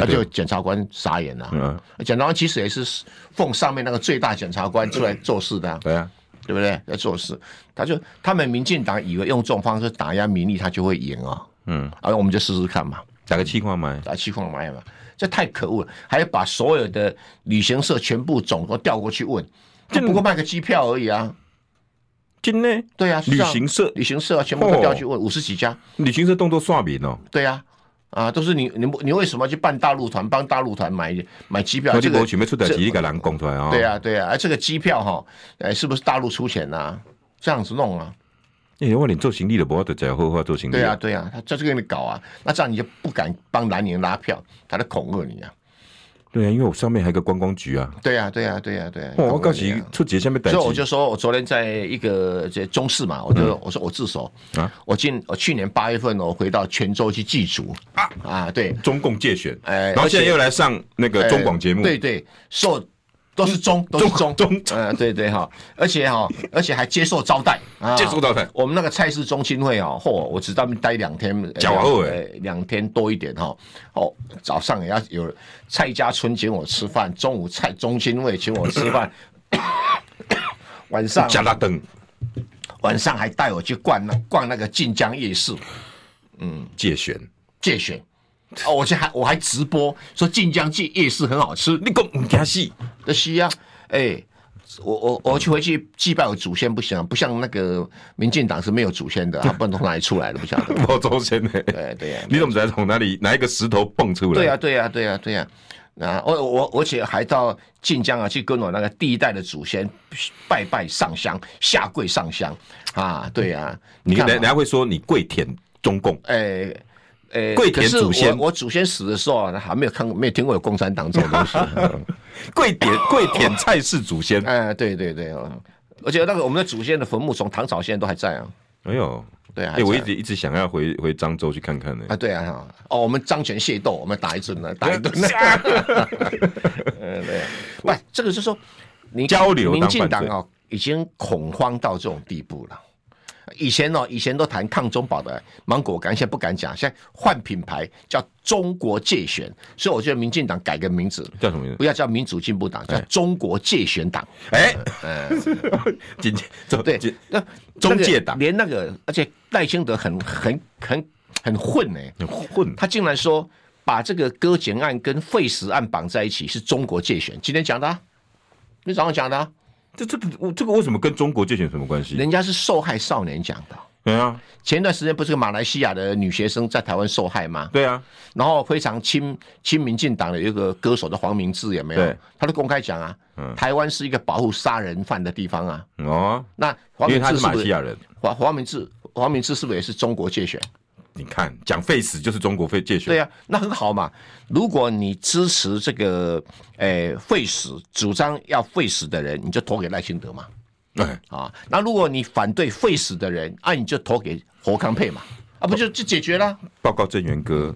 那就检察官傻眼了。嗯，检察官其实也是奉上面那个最大检察官出来做事的。对啊，对不对？要做事，他就他们民进党以为用这种方式打压民意，他就会赢啊。嗯，然后我们就试试看嘛，打个气矿嘛，打气矿买嘛。这太可恶了，还要把所有的旅行社全部总都调过去问，就不过卖个机票而已啊。真的？对啊，旅行社旅行社全部都调去问五十几家，旅行社动作算明哦。对啊。啊，都是你你你为什么去办大陆团，帮大陆团买买机票？这个准备出的几个人讲出来啊？对啊对啊，而这个机票哈，哎，是不是大陆出钱呐？这样子弄啊？哎，我你做行李的，不要在后话做行李。对啊对啊，他在这个给你搞啊，那这样你就不敢帮南宁拉票，他在恐吓你啊。对啊，因为我上面还有个观光局啊。对啊，对啊，对啊，对啊。我告诉你，出节下面，所以我就说我昨天在一个这中视嘛，我就我说我自首。啊。我今我去年八月份我回到泉州去祭祖。啊？啊，对，中共界选，哎，然后现在又来上那个中广节目，对对，受。都是中，都是中，中，嗯，对对哈，而且哈，而且还接受招待，接受招待。我们那个菜市中心会啊，嚯，我只在那边待两天，骄傲哎，两天多一点哈。哦，早上也要有蔡家村请我吃饭，中午蔡中心会请我吃饭，晚上加大灯，晚上还带我去逛那逛那个晋江夜市，嗯，借选。借选，哦，我还我还直播说晋江记夜市很好吃，你讲唔惊死？那是啊，哎、欸，我我我去回去祭拜我祖先不行，啊不像那个民进党是没有祖先的，啊，不知道从哪里出来的，不晓得。没有祖先的，对对呀，你怎么知道从哪里哪一个石头蹦出来？对呀对呀对呀对呀。啊，我我而且还到晋江啊，去跟我那个第一代的祖先拜拜上香，下跪上香啊，对啊，你人人家会说你跪舔中共，哎、欸、哎、欸，跪舔祖先。我，我祖先死的时候还没有看过，没有听过有共产党这种东西，跪舔 跪舔蔡氏祖先，哎，对对对，而且那个我们的祖先的坟墓从唐朝现在都还在啊，哎呦。对啊，哎，我一直一直想要回回漳州去看看呢。啊，对啊，哦，我们漳泉械斗，我们打一阵呢，打一顿。嗯，对，不，这个就是说，你交流，民进党哦，已经恐慌到这种地步了。以前哦，以前都谈抗中保的芒果干，现在不敢讲，现在换品牌叫中国界选，所以我觉得民进党改个名字叫什么名字？不要叫民主进步党，叫中国界选党。哎，嗯，今天对，那中介党连那个，而且赖清德很很很很混呢，很混，他竟然说把这个割检案跟废死案绑在一起，是中国界选。今天讲的，啊，你早上讲的，啊。这这个这个为什么跟中国介选什么关系？人家是受害少年讲的。对啊，前段时间不是个马来西亚的女学生在台湾受害吗？对啊，然后非常亲亲民进党的一个歌手的黄明志有没有？对，他都公开讲啊，嗯，台湾是一个保护杀人犯的地方啊。哦，那黄明志是不是因为他是马来西亚人？黄黄明志黄明志是不是也是中国界选？你看，讲废死就是中国废介选。对啊，那很好嘛。如果你支持这个诶废死，主张要废死的人，你就投给赖清德嘛。对啊，那如果你反对废死的人，啊，你就投给侯康沛嘛。啊，不就就解决了？报告郑源哥，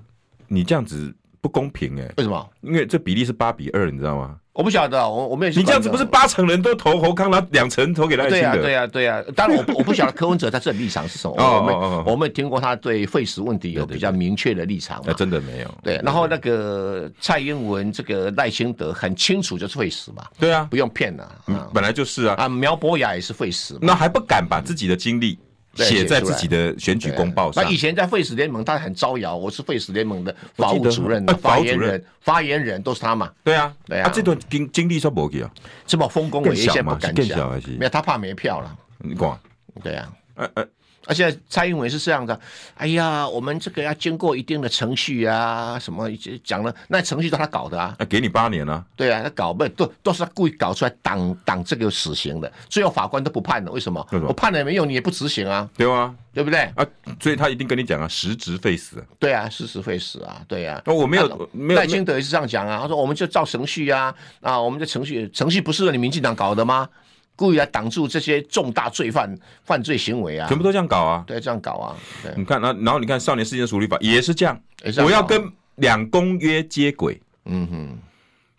你这样子不公平哎、欸。为什么？因为这比例是八比二，你知道吗？我不晓得，我我没有。你这样子不是八成人都投侯康，然后两成投给赖清德？对啊，对啊，对啊。当然我，我我不晓得柯文哲他这立场是什么。哦 哦哦。我们有听过他对废死问题有比较明确的立场。那真的没有。对，然后那个蔡英文这个赖清德很清楚就是废死嘛。对啊，不用骗了。嗯，本来就是啊。啊，苗博雅也是废死。那还不敢把自己的经历。写在自己的选举公报上。那以前在废死联盟，他很招摇，我是废死联盟的法务主任、发言人、发言人都是他嘛。对啊，对啊。这段经经历说不给啊，这么丰功伟业，现在不敢讲。没有，他怕没票了。你讲。对啊。呃呃。而且蔡英文是这样的，哎呀，我们这个要经过一定的程序啊，什么讲了，那程序都他搞的啊。那给你八年啊。对啊，他搞不都都是他故意搞出来挡挡这个死刑的，最后法官都不判了，为什么？我判了也没用，你也不执行啊，对吗？对不对？啊，所以他一定跟你讲啊，实职废死。对啊，实职废死啊，对啊。那我没有，没有。赖清德也是这样讲啊，他说我们就照程序啊，啊，我们的程序程序不是你民进党搞的吗？故意来挡住这些重大罪犯犯罪行为啊！全部都这样搞啊！对，这样搞啊！你看，然然后你看少年事件处理法也是这样，我要跟两公约接轨。嗯哼，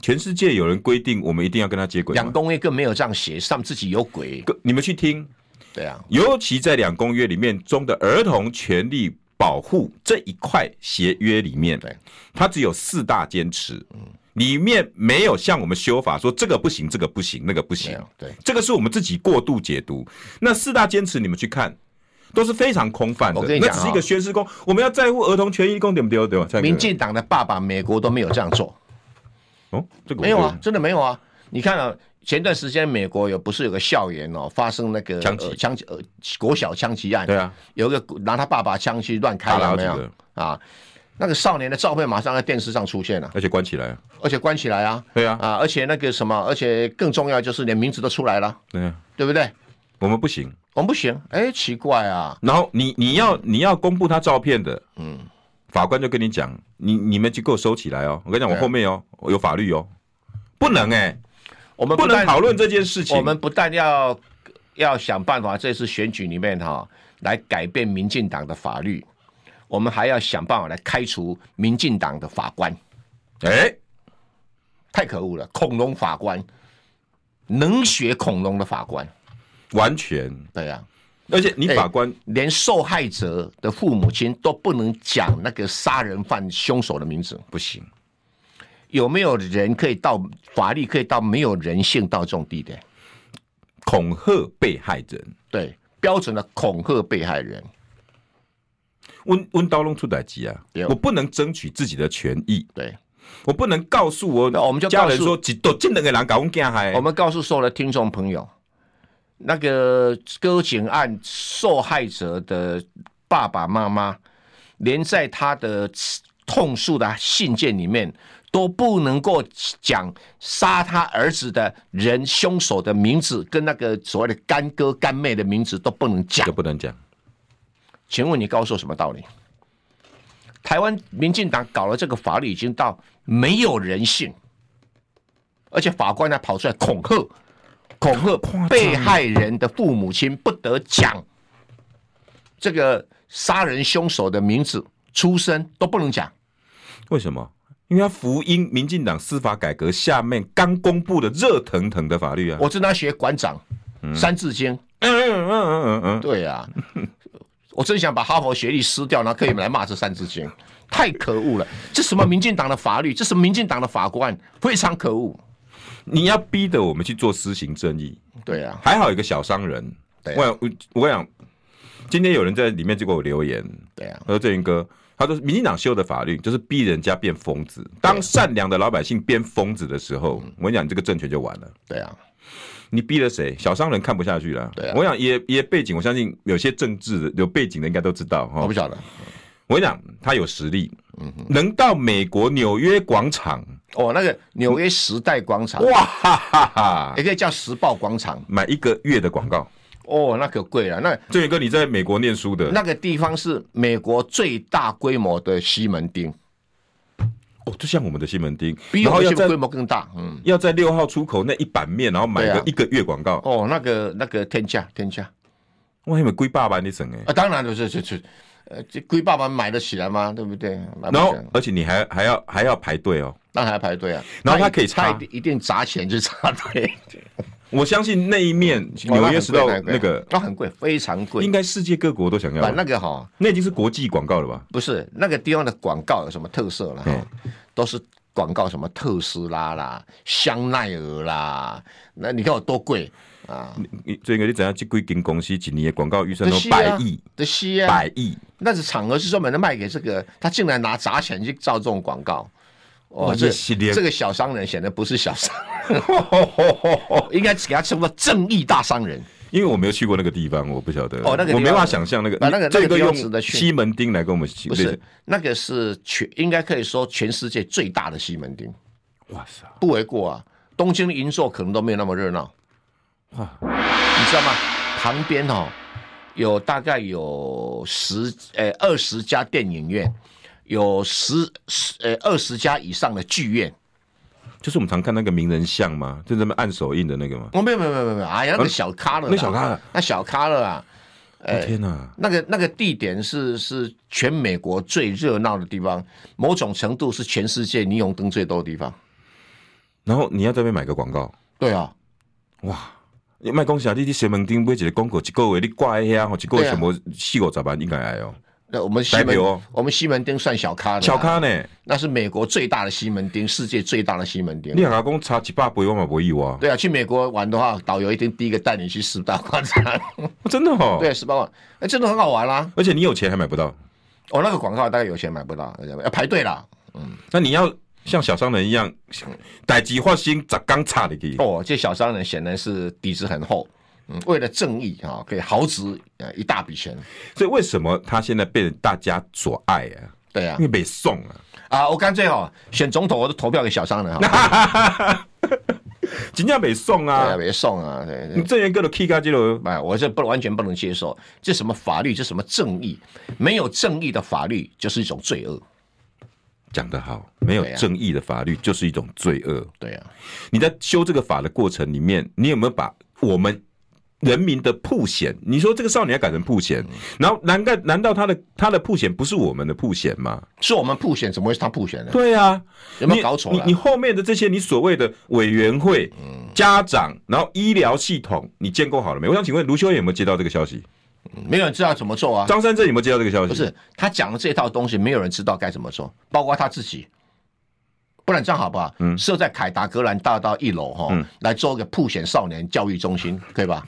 全世界有人规定我们一定要跟他接轨，两公约更没有这样写，上自己有鬼。你们去听，对啊，尤其在两公约里面中的儿童权利保护这一块协约里面，对，它只有四大坚持。嗯。里面没有像我们修法说这个不行，这个不行，那个不行。对，这个是我们自己过度解读。那四大坚持你们去看，都是非常空泛的。我跟你讲，那只是一个宣示工，我们要在乎儿童权益，公对不对？对吧？民进党的爸爸，美国都没有这样做。哦，这个没有啊，真的没有啊。你看啊，前段时间美国有不是有个校园哦，发生那个枪击枪击呃国小枪击案？对啊，有一个拿他爸爸枪去乱开了没有啊？那个少年的照片马上在电视上出现了，而且关起来，而且关起来啊，对啊，啊，而且那个什么，而且更重要就是连名字都出来了，对啊，对不对？我们不行，我们不行，哎，奇怪啊。然后你你要你要公布他照片的，嗯，法官就跟你讲，你你们就给我收起来哦。我跟你讲，我后面哦，我有法律哦，不能哎，我们不能讨论这件事情。我们不但要要想办法，这次选举里面哈，来改变民进党的法律。我们还要想办法来开除民进党的法官，哎，太可恶了！恐龙法官，能学恐龙的法官，完全对啊。而且你法官连受害者的父母亲都不能讲那个杀人犯凶手的名字，不行。有没有人可以到法律可以到没有人性到这种地点？恐吓被害人，对。标准的恐吓被害人。温温刀龙出代机啊！我不能争取自己的权益，对我不能告诉我，那我们就家人说，几多真的给人搞我惊害。我们告诉所有的听众朋友，那个割颈案受害者的爸爸妈妈，连在他的痛诉的信件里面都不能够讲杀他儿子的人凶手的名字，跟那个所谓的干哥干妹的名字都不能讲，都不能讲。请问你告诉我什么道理？台湾民进党搞了这个法律，已经到没有人性，而且法官还跑出来恐吓、恐吓被害人的父母亲不得讲这个杀人凶手的名字、出身都不能讲。为什么？因为他福音民进党司法改革下面刚公布的热腾腾的法律啊！我正在学馆长《三字经》。嗯嗯嗯嗯嗯，对呀。我真想把哈佛学历撕掉，然后可以来骂这三字经，太可恶了！这什么民进党的法律？这是民进党的法官，非常可恶！你要逼得我们去做私刑正义？对啊，还好有个小商人。对、啊，我我我想，今天有人在里面就给我留言。对啊，他说郑云哥，他说民进党修的法律就是逼人家变疯子。当善良的老百姓变疯子的时候，我跟你讲，你这个政权就完了。对啊。你逼了谁？小商人看不下去了。对、啊，我想也也背景，我相信有些政治的有背景的应该都知道哈。我不晓得，我跟你讲，他有实力，嗯，能到美国纽约广场哦，那个纽约时代广场，哇哈哈哈，也可以叫时报广场，买一个月的广告。哦，那可贵了。那振宇哥，你在美国念书的，那个地方是美国最大规模的西门町。哦，就像我们的西门町，比我们西门规模更大。嗯，要在六号出口那一版面，然后买个一个月广告。哦，那个那个天价天价，哇，你们贵爸爸你整哎？啊，当然就是就是，呃，这贵爸爸买得起来吗？对不对？然后，而且你还还要还要排队哦，那还要排队啊。然后他可以插，一定砸钱去插队。我相信那一面纽约时报那个，那很贵，非常贵，应该世界各国都想要。那个哈，那已经是国际广告了吧？不是，那个地方的广告有什么特色了？都是广告，什么特斯拉啦、香奈儿啦，那你看有多贵啊？你这个你怎样去规定公司几年的广告预算都百亿？的西啊，百亿。那是场合是专门的卖给这个，他竟然拿砸钱去造这种广告。哦，这这个小商人显得不是小商人，应该给他称作正义大商人。因为我没有去过那个地方，我不晓得。哦，那个我没办法想象那个。那个这个用西门町来跟我们不是那个是全应该可以说全世界最大的西门町。哇塞，不为过啊！东京的银座可能都没有那么热闹。哇，你知道吗？旁边哦，有大概有十呃二十家电影院。有十十呃二十家以上的剧院，就是我们常看那个名人像嘛？就这么按手印的那个嘛？哦，没有没有没有没有，哎呀，那个小咖了，那小咖了，那小咖了啊！哎，天哪，那个那个地点是是全美国最热闹的地方，某种程度是全世界霓虹灯最多的地方。然后你要在这边买个广告？对啊，哇！你卖公司啊，你去西门町买一个广告，一个月你挂一下，一个月什么四五十万应该来哦。那我们西门，我们西门町算小咖的，小咖呢？那是美国最大的西门町，世界最大的西门町。你阿公差几百倍，我嘛不意外。对啊，去美国玩的话，导游一定第一个带你去十大广场。真的哦？对，十八广，哎，真的很好玩啦。而且你有钱还买不到。哦，那个广告大概有钱买不到，要排队啦。嗯，那你要像小商人一样，逮几换心砸钢叉的可以。哦，这小商人显然是底子很厚。为了正义啊，可以豪掷呃一大笔钱，所以为什么他现在被大家所爱啊？对啊，因为被送啊！啊，我干脆哈选总统，我都投票给小商人哈。尽量被送啊，没啊，被送啊！对，你这一个的 K 卡机了，哎，我这不完全不能接受，这什么法律，这什么正义？没有正义的法律就是一种罪恶。讲得好，没有正义的法律就是一种罪恶。对啊，你在修这个法的过程里面，你有没有把我们？人民的曝险，你说这个少年要改成曝险，然后难道难道他的他的曝险不是我们的曝险吗？是我们曝险，怎么会是他曝险呢？对啊，有没有搞错？你你后面的这些你所谓的委员会、家长，然后医疗系统，你建构好了没？我想请问卢修有没有接到这个消息？没有人知道怎么做啊。张三正有没有接到这个消息？不是，他讲的这套东西，没有人知道该怎么做，包括他自己。不然这样好不好？嗯，设在凯达格兰大道一楼哈，来做一个曝险少年教育中心，可以吧？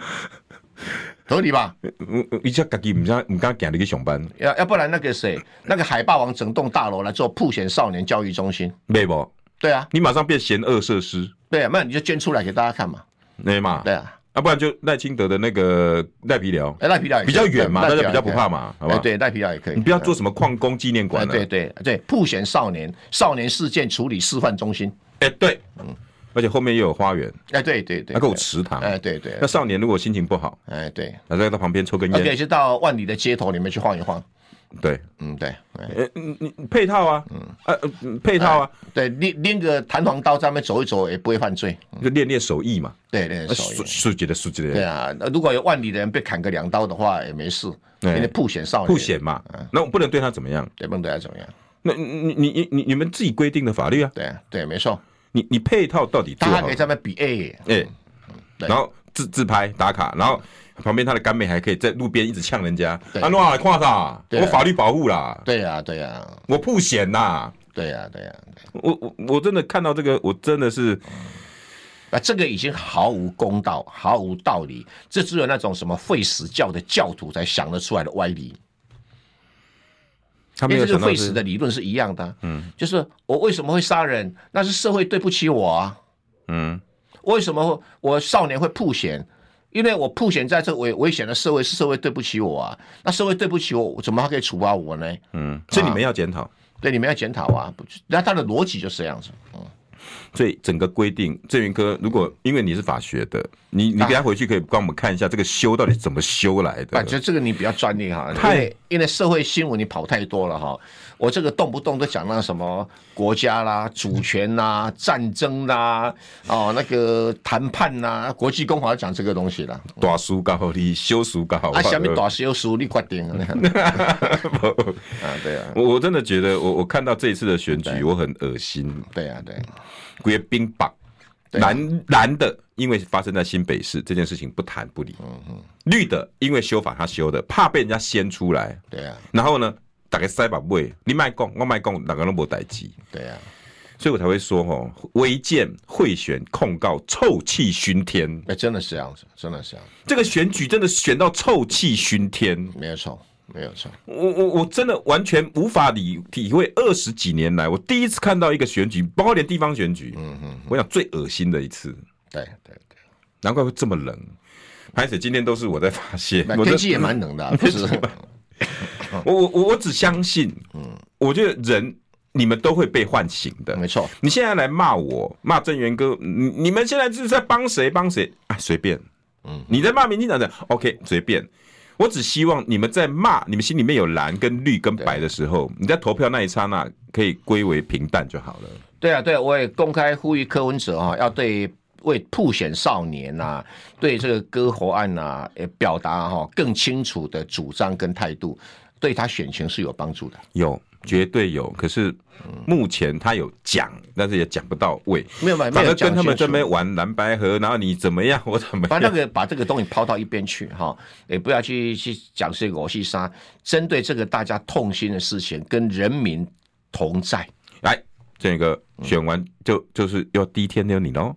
合理吧？嗯嗯，一下自己唔想唔敢赶你去上班，要要不然那个谁，那个海霸王整栋大楼来做曝险少年教育中心，没不？对啊，你马上变嫌恶设施，对啊，那你就捐出来给大家看嘛，对嘛？对啊，要不然就赖清德的那个赖皮寮，赖皮寮比较远嘛，大家比较不怕嘛，好吧？对，赖皮寮也可以，你不要做什么矿工纪念馆，对对对，曝险少年少年事件处理示范中心，哎对，嗯。而且后面又有花园，哎，对对对，还有池塘，哎，对对。那少年如果心情不好，哎，对，那在他旁边抽根烟，可以去到万里的街头里面去晃一晃。对，嗯，对，呃，你你配套啊，嗯，呃，配套啊，对，拎拎个弹簧刀在那边走一走也不会犯罪，就练练手艺嘛。对，练手艺，书记的书记的。对啊，如果有万里的人被砍个两刀的话也没事，因为曝险少年，曝险嘛，那我不能对他怎么样？对，不能对他怎么样？那你你你你你们自己规定的法律啊？对啊，对，没错。你你配套到底？大家可以在那比 A，哎，然后自自拍打卡，然后旁边他的干妹还可以在路边一直呛人家，啊，诺尔夸他，我法律保护啦，对呀对呀，我不险呐，对呀对呀，我我我真的看到这个，我真的是，啊，这个已经毫无公道，毫无道理，这只有那种什么废死教的教徒才想得出来的歪理。因为这个会死的理论是一样的，嗯，就是我为什么会杀人？那是社会对不起我啊，嗯，为什么我少年会曝险？因为我曝险在这危危险的社会，是社会对不起我啊。那社会对不起我，我怎么还可以处罚我呢？嗯，所以你们要检讨，对，你们要检讨啊。那他的逻辑就是这样子，嗯。所以整个规定，正云哥，如果因为你是法学的，你你等下回去可以帮我们看一下这个修到底怎么修来的。感觉这个你比较专业哈，太因为社会新闻你跑太多了哈。我这个动不动都讲那什么国家啦、主权啦、战争啦，哦，那个谈判啦、国际公法讲这个东西啦。大书刚好你修书刚好。啊，下面大修书你决定 啊？啊，对啊，我我真的觉得我我看到这一次的选举我很恶心。对啊，对。归兵榜蓝蓝的，因为发生在新北市这件事情不谈不理。嗯嗯。绿的，因为修法他修的，怕被人家掀出来。对啊。然后呢？大概塞把位，你卖讲，我卖讲，哪个都无代志。对啊，所以我才会说吼，违建、贿选、控告，臭气熏天。哎、欸，真的是这样子，真的是这样。这个选举真的选到臭气熏天，没有错，没有错。我我我真的完全无法理体会，二十几年来，我第一次看到一个选举，包括连地方选举，嗯哼，我想最恶心的一次。对对对，难怪会这么冷。而且今天都是我在发泄，天气也蛮冷的、啊，不是。我我我我只相信，嗯，我觉得人你们都会被唤醒的，没错。你现在来骂我，骂郑元哥，你你们现在是在帮谁帮谁？啊，随便，嗯，你在骂民进党的，OK，随便。我只希望你们在骂，你们心里面有蓝跟绿跟白的时候，你在投票那一刹那可以归为平淡就好了。对啊，对啊，我也公开呼吁柯文哲哈，要对。为曝险少年呐、啊，对这个割喉案呐、啊，也表达哈更清楚的主张跟态度，对他选情是有帮助的。有，绝对有。可是目前他有讲，但是也讲不到位。没有嘛，反正跟他们这边玩蓝白河，然后你怎么样，我怎么样。把那个把这个东西抛到一边去哈，也不要去去讲这个我去杀。针对这个大家痛心的事情，跟人民同在。来，这个选完就就是要第一天的你喽。